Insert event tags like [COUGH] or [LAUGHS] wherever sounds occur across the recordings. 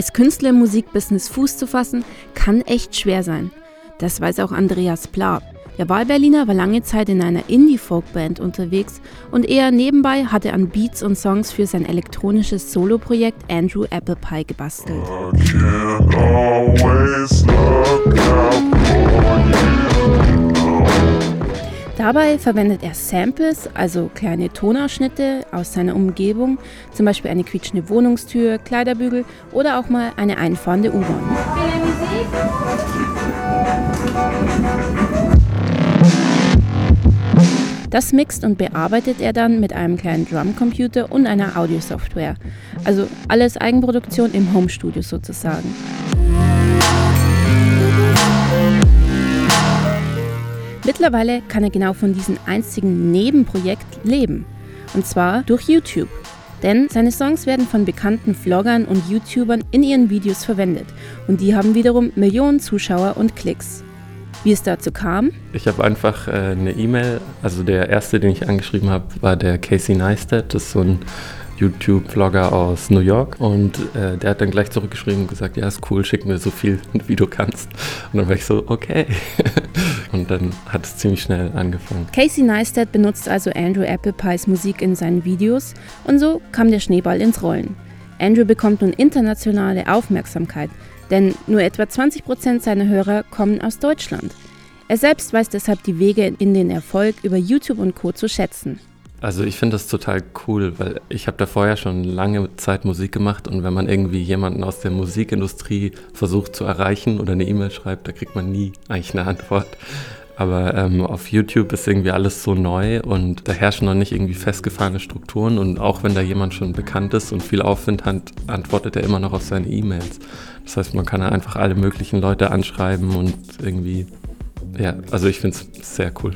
Als Künstler im Musikbusiness Fuß zu fassen, kann echt schwer sein. Das weiß auch Andreas Pla. Der Wahlberliner war lange Zeit in einer Indie-Folk-Band unterwegs und eher nebenbei hat er an Beats und Songs für sein elektronisches Soloprojekt Andrew Apple Pie gebastelt. Dabei verwendet er Samples, also kleine Tonausschnitte aus seiner Umgebung, zum Beispiel eine quietschende Wohnungstür, Kleiderbügel oder auch mal eine einfahrende U-Bahn. Das mixt und bearbeitet er dann mit einem kleinen Drumcomputer und einer Audiosoftware. Also alles Eigenproduktion im Homestudio sozusagen. Mittlerweile kann er genau von diesem einzigen Nebenprojekt leben. Und zwar durch YouTube. Denn seine Songs werden von bekannten Vloggern und YouTubern in ihren Videos verwendet. Und die haben wiederum Millionen Zuschauer und Klicks. Wie es dazu kam? Ich habe einfach äh, eine E-Mail, also der erste, den ich angeschrieben habe, war der Casey Neistat. Das ist so ein YouTube-Vlogger aus New York und äh, der hat dann gleich zurückgeschrieben und gesagt, ja, ist cool, schick mir so viel, [LAUGHS] wie du kannst. Und dann war ich so, okay. [LAUGHS] und dann hat es ziemlich schnell angefangen. Casey Neistat benutzt also Andrew Apple Pies Musik in seinen Videos und so kam der Schneeball ins Rollen. Andrew bekommt nun internationale Aufmerksamkeit, denn nur etwa 20 Prozent seiner Hörer kommen aus Deutschland. Er selbst weiß deshalb die Wege in den Erfolg über YouTube und Co. zu schätzen. Also ich finde das total cool, weil ich habe da vorher schon lange Zeit Musik gemacht und wenn man irgendwie jemanden aus der Musikindustrie versucht zu erreichen oder eine E-Mail schreibt, da kriegt man nie eigentlich eine Antwort. Aber ähm, auf YouTube ist irgendwie alles so neu und da herrschen noch nicht irgendwie festgefahrene Strukturen und auch wenn da jemand schon bekannt ist und viel Aufwind hat, antwortet er immer noch auf seine E-Mails. Das heißt, man kann einfach alle möglichen Leute anschreiben und irgendwie, ja, also ich finde es sehr cool.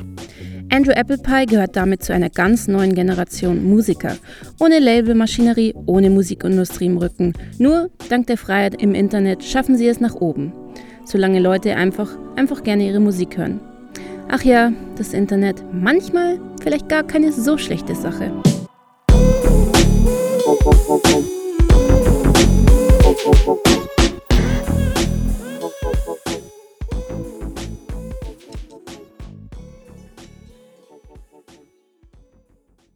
Andrew Applepie gehört damit zu einer ganz neuen Generation Musiker. Ohne Labelmaschinerie, ohne Musikindustrie im Rücken. Nur dank der Freiheit im Internet schaffen sie es nach oben. Solange Leute einfach, einfach gerne ihre Musik hören. Ach ja, das Internet. Manchmal vielleicht gar keine so schlechte Sache. Oh, oh, oh,